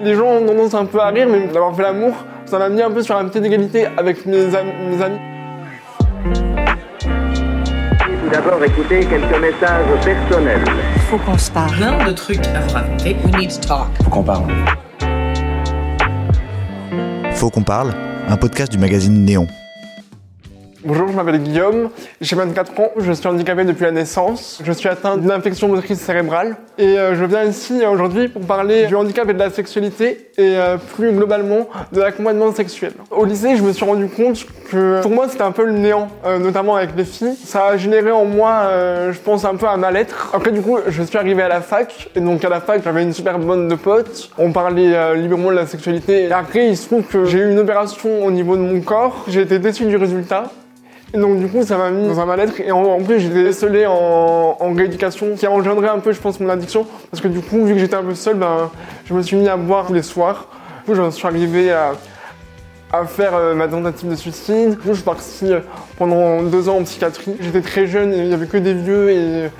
Les gens ont tendance un peu à rire, mais d'avoir fait l'amour, ça m'a mis un peu sur un pied d'égalité avec mes, am- mes amis. Tout d'abord, écoutez quelques messages personnels. Faut qu'on se parle. plein de trucs à vous raconter. We need to talk. Faut qu'on parle. Faut qu'on parle, un podcast du magazine Néon. Bonjour, je m'appelle Guillaume, j'ai 24 ans, je suis handicapé depuis la naissance, je suis atteint d'une infection motrice cérébrale et euh, je viens ici aujourd'hui pour parler du handicap et de la sexualité et euh, plus globalement de l'accompagnement sexuel. Au lycée, je me suis rendu compte que pour moi c'était un peu le néant, euh, notamment avec les filles. Ça a généré en moi, je pense, un peu un mal-être. Après du coup, je suis arrivé à la fac et donc à la fac j'avais une super bonne de potes, on parlait librement de la sexualité et après il se trouve que j'ai eu une opération au niveau de mon corps, j'ai été déçu du résultat. Donc du coup ça m'a mis dans un mal-être et en, en plus j'étais décelé en, en rééducation qui a engendré un peu je pense mon addiction parce que du coup vu que j'étais un peu seul ben, je me suis mis à boire tous les soirs. Du coup j'en suis arrivé à, à faire euh, ma tentative de suicide. Du coup je suis parti euh, pendant deux ans en psychiatrie. J'étais très jeune et il y avait que des vieux et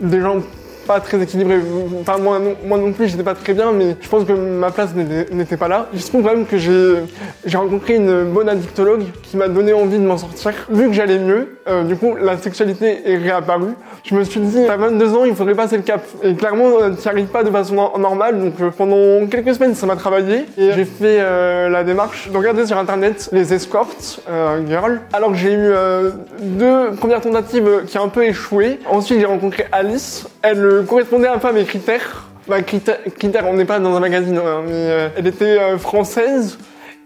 des gens pas très équilibrés. Enfin moi non, plus j'étais pas très bien mais je pense que ma place n'était pas là. Il se trouve quand même que j'ai rencontré une bonne addictologue qui m'a donné envie de m'en sortir. Vu que j'allais mieux, euh, du coup, la sexualité est réapparue. Je me suis dit, à 22 ans, il faudrait passer le cap. Et clairement, euh, tu n'y arrives pas de façon no- normale. Donc euh, pendant quelques semaines, ça m'a travaillé. Et j'ai fait euh, la démarche de regarder sur Internet les escorts euh, girls. Alors j'ai eu euh, deux premières tentatives qui ont un peu échoué. Ensuite, j'ai rencontré Alice. Elle correspondait un peu à mes critères. Bah, critères, on n'est pas dans un magazine, hein, mais euh, elle était euh, française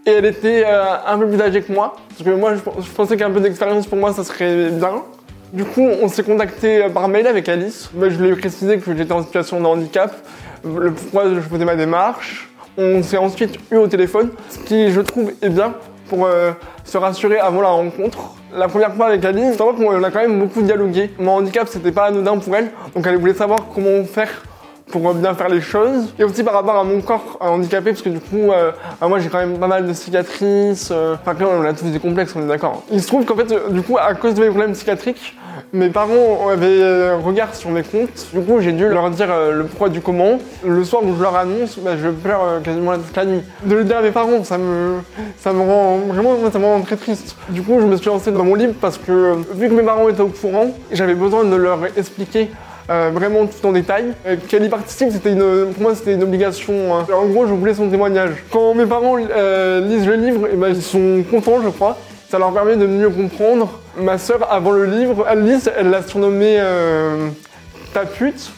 et elle était euh, un peu plus âgée que moi. Parce que moi, je, pensais qu'un peu d'expérience pour moi, ça serait bien. Du coup, on s'est contacté par mail avec Alice. Moi, je lui ai précisé que j'étais en situation de handicap, le pourquoi je faisais ma démarche. On s'est ensuite eu au téléphone, ce qui, je trouve, est bien pour euh, se rassurer avant la rencontre. La première fois avec Alice, je qu'on a quand même beaucoup dialogué. Mon handicap, c'était pas anodin pour elle, donc elle voulait savoir comment faire pour bien faire les choses. Et aussi par rapport à mon corps handicapé, parce que du coup, euh, bah, moi j'ai quand même pas mal de cicatrices. euh, Enfin, même, on a tous des complexes, on est d'accord. Il se trouve qu'en fait, euh, du coup, à cause de mes problèmes psychiatriques, mes parents avaient un regard sur mes comptes. Du coup, j'ai dû leur dire le pourquoi du comment. Le soir où je leur annonce, bah, je pleure quasiment toute la nuit. De le dire à mes parents, ça me, ça me rend vraiment, ça me rend très triste. Du coup, je me suis lancé dans mon livre parce que, vu que mes parents étaient au courant, j'avais besoin de leur expliquer euh, vraiment tout en détail. Euh, Qu'elle y participe, c'était pour moi, c'était une obligation. hein. En gros, je voulais son témoignage. Quand mes parents euh, lisent le livre, eh ben, ils sont contents, je crois. Ça leur permet de mieux comprendre. Ma sœur, avant le livre, Alice, elle l'a surnommée euh, ta pute.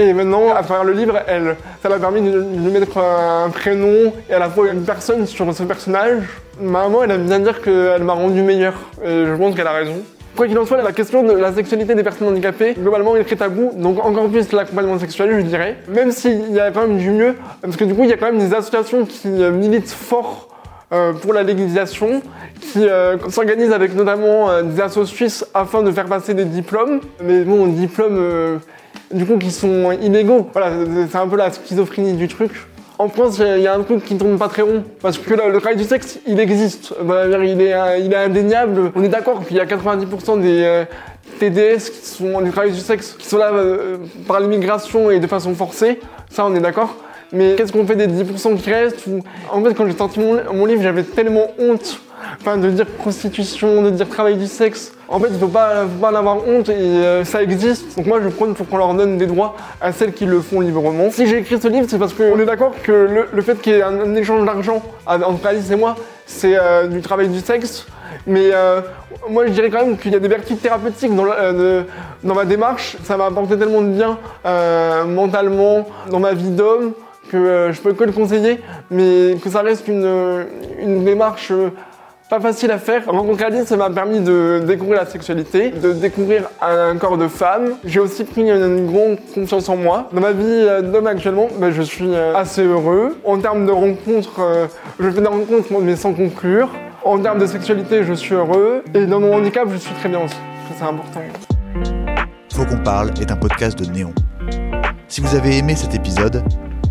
Et maintenant, à travers le livre, elle, ça l'a permis de, de mettre un prénom et à la fois une personne sur ce personnage. Ma maman, elle aime bien dire qu'elle m'a rendu meilleur. Je pense qu'elle a raison. Quoi qu'il en soit, la question de la sexualité des personnes handicapées, globalement, est très tabou, donc encore plus l'accompagnement sexuel, je dirais. Même s'il y a quand même du mieux, parce que du coup, il y a quand même des associations qui euh, militent fort euh, pour la légalisation, qui euh, s'organisent avec notamment euh, des assos suisses afin de faire passer des diplômes, mais bon, diplômes du coup qui sont illégaux. Voilà, c'est un peu la schizophrénie du truc. En France, il y a un truc qui tourne pas très rond, parce que le, travail du sexe, il existe. Bah, il, est, euh, il est indéniable. On est d'accord qu'il y a 90% des euh, TDS qui sont du travail du sexe, qui sont là euh, par l'immigration et de façon forcée. Ça, on est d'accord. Mais qu'est-ce qu'on fait des 10% qui restent En fait, quand j'ai sorti mon, mon livre, j'avais tellement honte enfin, de dire prostitution, de dire travail du sexe. En fait, il faut pas, faut pas en avoir honte et euh, ça existe. Donc moi, je prône pour qu'on leur donne des droits à celles qui le font librement. Si j'ai écrit ce livre, c'est parce qu'on est d'accord que le, le fait qu'il y ait un, un échange d'argent entre Alice et moi, c'est euh, du travail du sexe. Mais euh, moi, je dirais quand même qu'il y a des vertus thérapeutiques dans, la- euh, de- dans ma démarche. Ça m'a apporté tellement de bien mentalement, dans ma vie d'homme, que je peux que le conseiller, mais que ça reste une, une démarche pas facile à faire. Rencontrer Alice, ça m'a permis de découvrir la sexualité, de découvrir un corps de femme. J'ai aussi pris une, grande confiance en moi. Dans ma vie euh, d'homme actuellement, ben, je suis euh, assez heureux. En termes de rencontres, euh, je fais des rencontres mais sans conclure. En termes de sexualité, je suis heureux. Et dans mon handicap, je suis très bien aussi. C'est important. Faut qu'on parle est un podcast de Néon. Si vous avez aimé cet épisode,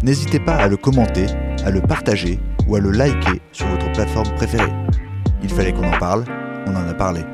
n'hésitez pas à le commenter, à le partager ou à le liker sur votre plateforme préférée. Il fallait qu'on en parle, on en a parlé.